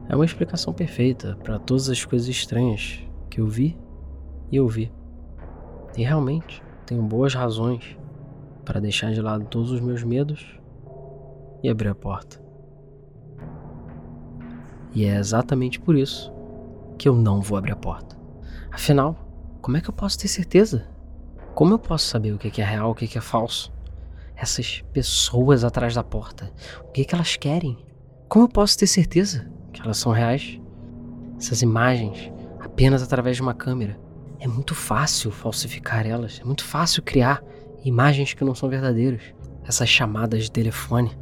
É uma explicação perfeita para todas as coisas estranhas que eu vi e ouvi. E realmente, tenho boas razões para deixar de lado todos os meus medos e abrir a porta. E é exatamente por isso que eu não vou abrir a porta. Afinal, como é que eu posso ter certeza? Como eu posso saber o que é real, o que é falso? Essas pessoas atrás da porta, o que, é que elas querem? Como eu posso ter certeza que elas são reais? Essas imagens, apenas através de uma câmera, é muito fácil falsificar elas, é muito fácil criar imagens que não são verdadeiras. Essas chamadas de telefone,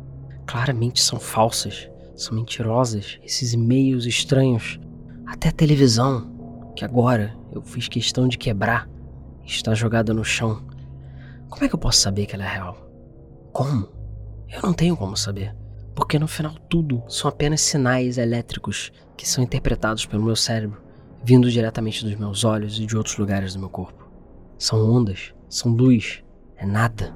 claramente são falsas, são mentirosas, esses e-mails estranhos, até a televisão, que agora eu fiz questão de quebrar, está jogada no chão. Como é que eu posso saber que ela é real? Como? Eu não tenho como saber. Porque no final tudo são apenas sinais elétricos que são interpretados pelo meu cérebro, vindo diretamente dos meus olhos e de outros lugares do meu corpo. São ondas, são luz, é nada.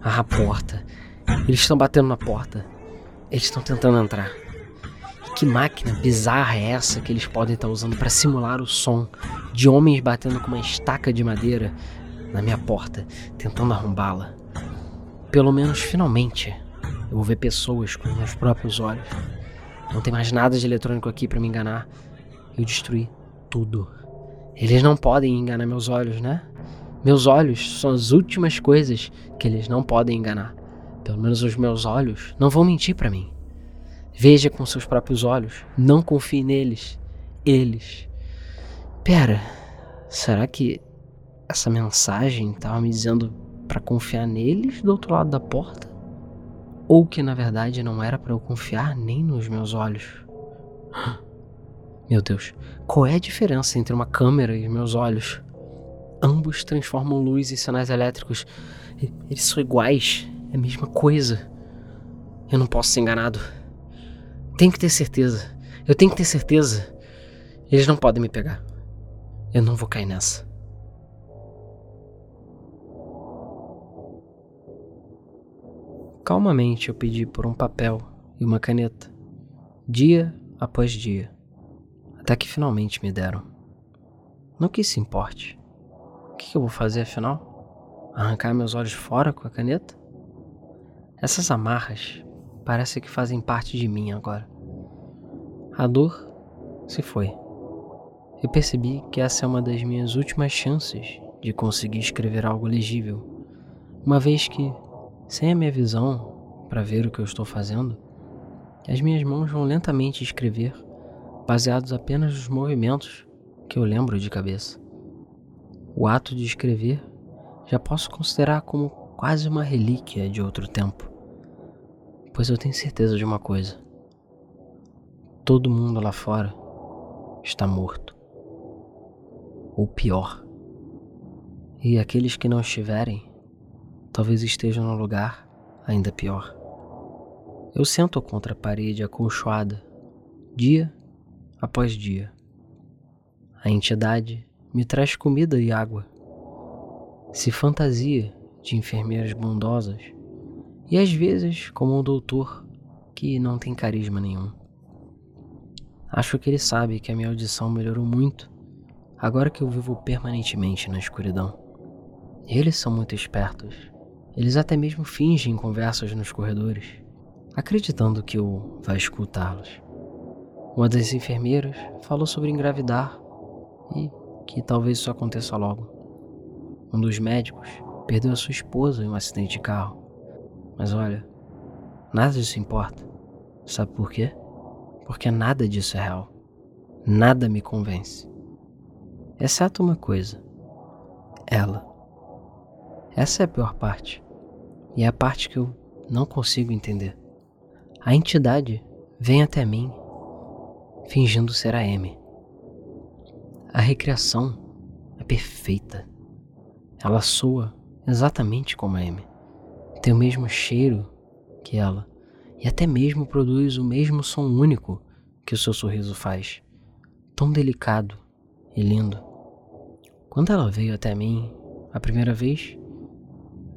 Ah, a porta. Eles estão batendo na porta. Eles estão tentando entrar. Que máquina bizarra é essa que eles podem estar usando para simular o som de homens batendo com uma estaca de madeira na minha porta, tentando arrombá-la? Pelo menos finalmente eu vou ver pessoas com meus próprios olhos. Não tem mais nada de eletrônico aqui para me enganar. Eu destruí tudo. Eles não podem enganar meus olhos, né? Meus olhos são as últimas coisas que eles não podem enganar. Pelo menos os meus olhos não vão mentir para mim. Veja com seus próprios olhos. Não confie neles. Eles. Pera, será que essa mensagem estava me dizendo para confiar neles do outro lado da porta? Ou que na verdade não era para eu confiar nem nos meus olhos? (gasps) Meu Deus, qual é a diferença entre uma câmera e meus olhos? Ambos transformam luz em sinais elétricos. Eles são iguais, é a mesma coisa. Eu não posso ser enganado. Tenho que ter certeza. Eu tenho que ter certeza. Eles não podem me pegar. Eu não vou cair nessa. Calmamente eu pedi por um papel e uma caneta, dia após dia, até que finalmente me deram. Não que isso importe. O que eu vou fazer afinal? Arrancar meus olhos fora com a caneta? Essas amarras parece que fazem parte de mim agora. A dor se foi. Eu percebi que essa é uma das minhas últimas chances de conseguir escrever algo legível, uma vez que, sem a minha visão para ver o que eu estou fazendo, as minhas mãos vão lentamente escrever, baseados apenas nos movimentos que eu lembro de cabeça. O ato de escrever já posso considerar como quase uma relíquia de outro tempo. Pois eu tenho certeza de uma coisa: todo mundo lá fora está morto. Ou pior. E aqueles que não estiverem, talvez estejam no lugar ainda pior. Eu sento contra a parede acolchoada, dia após dia. A entidade me traz comida e água. Se fantasia de enfermeiras bondosas e às vezes como um doutor que não tem carisma nenhum. Acho que ele sabe que a minha audição melhorou muito agora que eu vivo permanentemente na escuridão. Eles são muito espertos. Eles até mesmo fingem conversas nos corredores, acreditando que eu vai escutá-los. Uma das enfermeiras falou sobre engravidar e que talvez isso aconteça logo. Um dos médicos perdeu a sua esposa em um acidente de carro. Mas olha, nada disso importa. Sabe por quê? Porque nada disso é real. Nada me convence. Exceto uma coisa: ela. Essa é a pior parte. E é a parte que eu não consigo entender. A entidade vem até mim, fingindo ser a M. A recriação é perfeita. Ela soa exatamente como a M tem o mesmo cheiro que ela e até mesmo produz o mesmo som único que o seu sorriso faz, tão delicado e lindo. Quando ela veio até mim a primeira vez,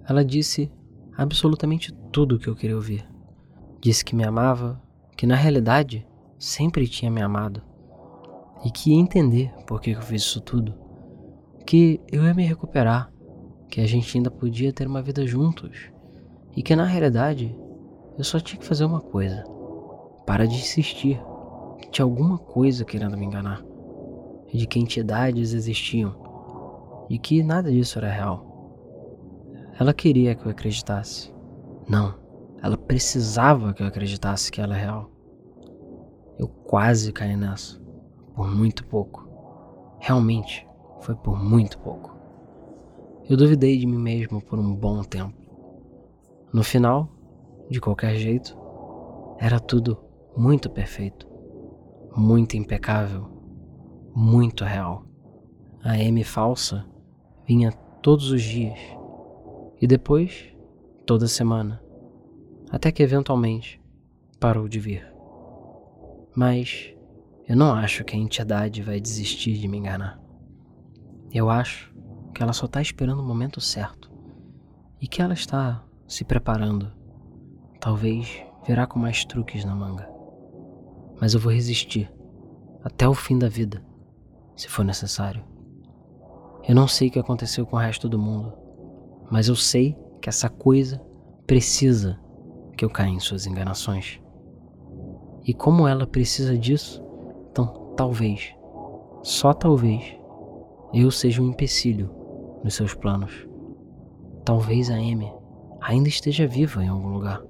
ela disse absolutamente tudo o que eu queria ouvir. Disse que me amava, que na realidade sempre tinha me amado. E que ia entender por que eu fiz isso tudo, que eu ia me recuperar, que a gente ainda podia ter uma vida juntos. E que na realidade eu só tinha que fazer uma coisa: para de insistir que tinha alguma coisa querendo me enganar, de que entidades existiam. E que nada disso era real. Ela queria que eu acreditasse. Não, ela precisava que eu acreditasse que ela é real. Eu quase caí nessa, por muito pouco. Realmente, foi por muito pouco. Eu duvidei de mim mesmo por um bom tempo. No final, de qualquer jeito, era tudo muito perfeito, muito impecável, muito real. A M falsa vinha todos os dias e depois toda semana, até que eventualmente parou de vir. Mas eu não acho que a entidade vai desistir de me enganar. Eu acho que ela só está esperando o momento certo e que ela está se preparando. Talvez virá com mais truques na manga. Mas eu vou resistir até o fim da vida, se for necessário. Eu não sei o que aconteceu com o resto do mundo, mas eu sei que essa coisa precisa que eu caia em suas enganações. E como ela precisa disso, então talvez, só talvez, eu seja um empecilho nos seus planos. Talvez a Amy ainda esteja viva em algum lugar.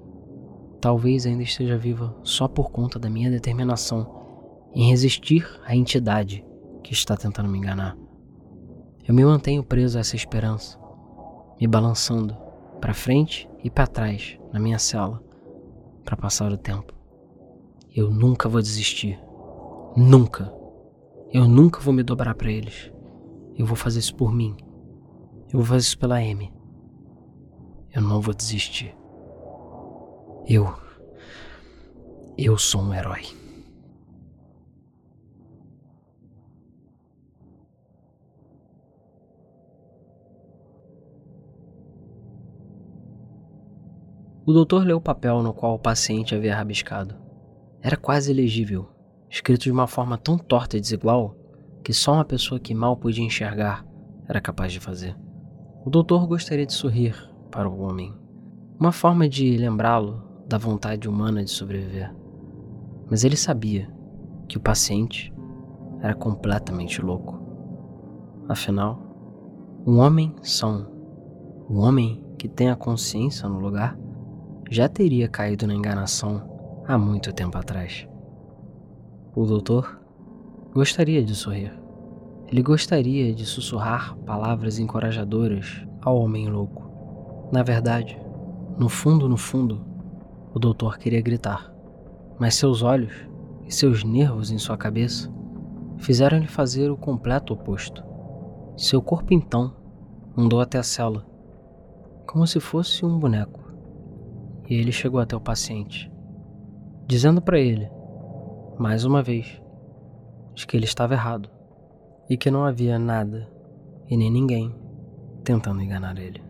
Talvez ainda esteja viva só por conta da minha determinação em resistir à entidade que está tentando me enganar. Eu me mantenho preso a essa esperança, me balançando para frente e para trás na minha cela para passar o tempo. Eu nunca vou desistir. Nunca. Eu nunca vou me dobrar para eles. Eu vou fazer isso por mim. Eu vou fazer isso pela M. Eu não vou desistir. Eu. Eu sou um herói. O doutor leu o papel no qual o paciente havia rabiscado. Era quase legível, escrito de uma forma tão torta e desigual que só uma pessoa que mal podia enxergar era capaz de fazer. O doutor gostaria de sorrir para o homem, uma forma de lembrá-lo da vontade humana de sobreviver. Mas ele sabia que o paciente era completamente louco. Afinal, um homem são, um homem que tem a consciência no lugar, já teria caído na enganação há muito tempo atrás. O doutor gostaria de sorrir. Ele gostaria de sussurrar palavras encorajadoras ao homem louco. Na verdade, no fundo, no fundo, o doutor queria gritar, mas seus olhos e seus nervos em sua cabeça fizeram-lhe fazer o completo oposto. Seu corpo então andou até a cela, como se fosse um boneco e ele chegou até o paciente, dizendo para ele, mais uma vez, de que ele estava errado e que não havia nada e nem ninguém tentando enganar ele.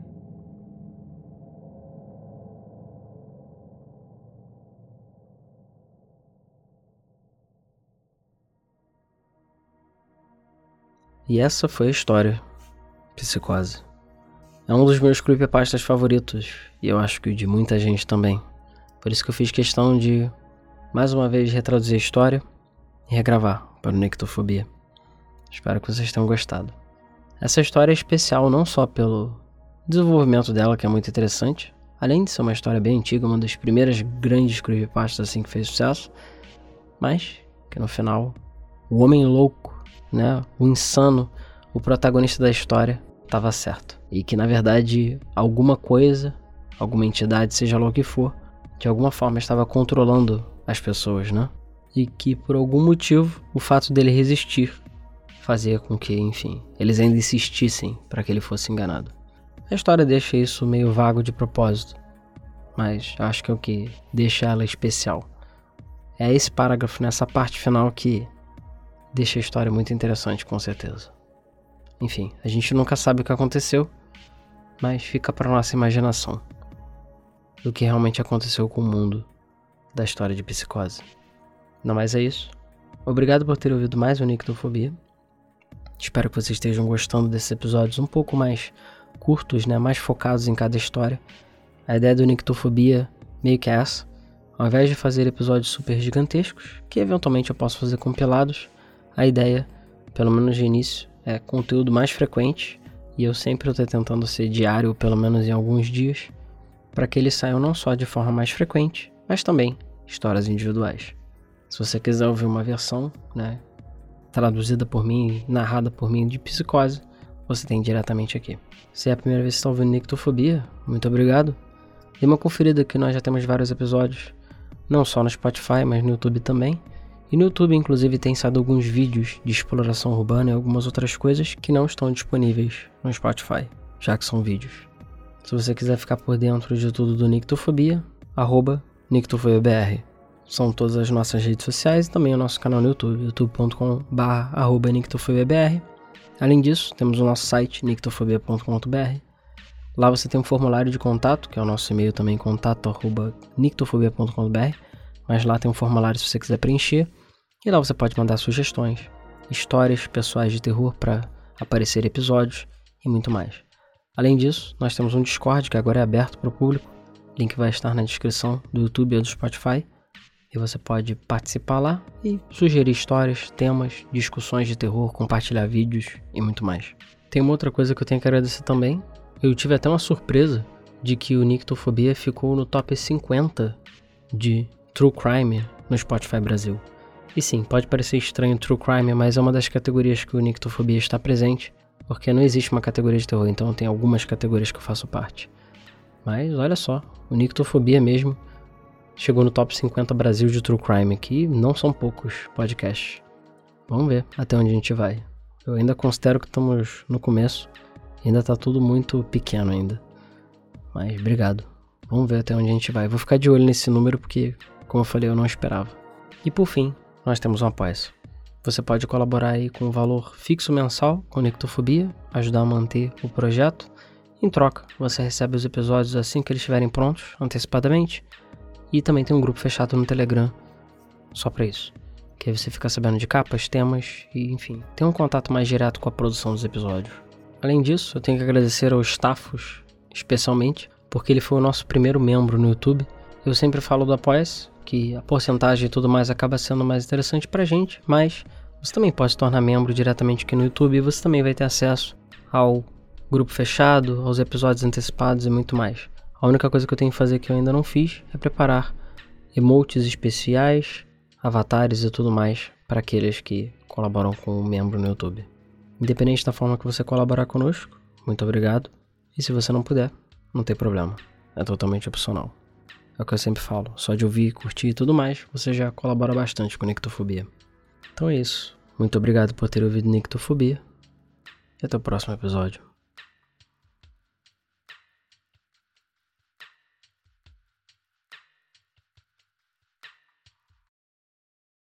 E essa foi a história Psicose. É um dos meus creepypastas favoritos, e eu acho que o de muita gente também. Por isso que eu fiz questão de, mais uma vez, retraduzir a história e regravar para o Nectofobia. Espero que vocês tenham gostado. Essa história é especial não só pelo desenvolvimento dela, que é muito interessante, além de ser uma história bem antiga, uma das primeiras grandes creepypastas assim que fez sucesso, mas que no final o homem louco, né, o insano, o protagonista da história, estava certo. E que na verdade alguma coisa, alguma entidade, seja lá o que for, de alguma forma estava controlando as pessoas, né? E que por algum motivo o fato dele resistir fazia com que, enfim, eles ainda insistissem para que ele fosse enganado. A história deixa isso meio vago de propósito, mas acho que é o que deixa ela especial. É esse parágrafo nessa parte final que deixa a história muito interessante, com certeza. Enfim, a gente nunca sabe o que aconteceu, mas fica para nossa imaginação do que realmente aconteceu com o mundo da história de psicose. Não mais é isso. Obrigado por ter ouvido mais o Nictofobia. Espero que vocês estejam gostando desses episódios um pouco mais curtos, né, mais focados em cada história. A ideia do Nictofobia meio que é essa. Ao invés de fazer episódios super gigantescos, que eventualmente eu posso fazer compilados, a ideia, pelo menos de início, é, conteúdo mais frequente e eu sempre estou tentando ser diário, pelo menos em alguns dias, para que eles saiam não só de forma mais frequente, mas também histórias individuais. Se você quiser ouvir uma versão, né, traduzida por mim, narrada por mim de psicose, você tem diretamente aqui. Se é a primeira vez que está ouvindo Nictofobia, muito obrigado. Dê uma conferida que nós já temos vários episódios, não só no Spotify, mas no YouTube também. E no YouTube, inclusive, tem saído alguns vídeos de exploração urbana e algumas outras coisas que não estão disponíveis no Spotify, já que são vídeos. Se você quiser ficar por dentro de tudo do Nictofobia, arroba NictofobiaBR. São todas as nossas redes sociais e também o nosso canal no YouTube, youtube.com.br. Além disso, temos o nosso site, nictofobia.com.br. Lá você tem um formulário de contato, que é o nosso e-mail também, contato.nictofobia.com.br. Mas lá tem um formulário se você quiser preencher. E lá você pode mandar sugestões, histórias pessoais de terror para aparecer episódios e muito mais. Além disso, nós temos um Discord que agora é aberto para o público. O link vai estar na descrição do YouTube ou do Spotify. E você pode participar lá e sugerir histórias, temas, discussões de terror, compartilhar vídeos e muito mais. Tem uma outra coisa que eu tenho que agradecer também. Eu tive até uma surpresa de que o Nictofobia ficou no top 50 de True Crime no Spotify Brasil. E sim, pode parecer estranho True Crime, mas é uma das categorias que o Nictofobia está presente, porque não existe uma categoria de terror, então tem algumas categorias que eu faço parte. Mas olha só, o Nictofobia mesmo chegou no top 50 Brasil de True Crime, que não são poucos podcasts. Vamos ver até onde a gente vai. Eu ainda considero que estamos no começo, ainda tá tudo muito pequeno ainda. Mas obrigado. Vamos ver até onde a gente vai. Vou ficar de olho nesse número porque, como eu falei, eu não esperava. E por fim, nós temos um apoio. Você pode colaborar aí com um valor fixo mensal com Nictofobia, ajudar a manter o projeto. Em troca, você recebe os episódios assim que eles estiverem prontos, antecipadamente e também tem um grupo fechado no Telegram só para isso. Que aí você fica sabendo de capas, temas e, enfim, tem um contato mais direto com a produção dos episódios. Além disso, eu tenho que agradecer ao Staffos, especialmente, porque ele foi o nosso primeiro membro no YouTube. Eu sempre falo do apoia que a porcentagem e tudo mais acaba sendo mais interessante pra gente, mas você também pode se tornar membro diretamente aqui no YouTube e você também vai ter acesso ao grupo fechado, aos episódios antecipados e muito mais. A única coisa que eu tenho que fazer que eu ainda não fiz é preparar emotes especiais, avatares e tudo mais para aqueles que colaboram com o membro no YouTube. Independente da forma que você colaborar conosco, muito obrigado. E se você não puder, não tem problema. É totalmente opcional. É o que eu sempre falo, só de ouvir, curtir e tudo mais, você já colabora bastante com Nictofobia. Então é isso. Muito obrigado por ter ouvido Nictofobia. E até o próximo episódio.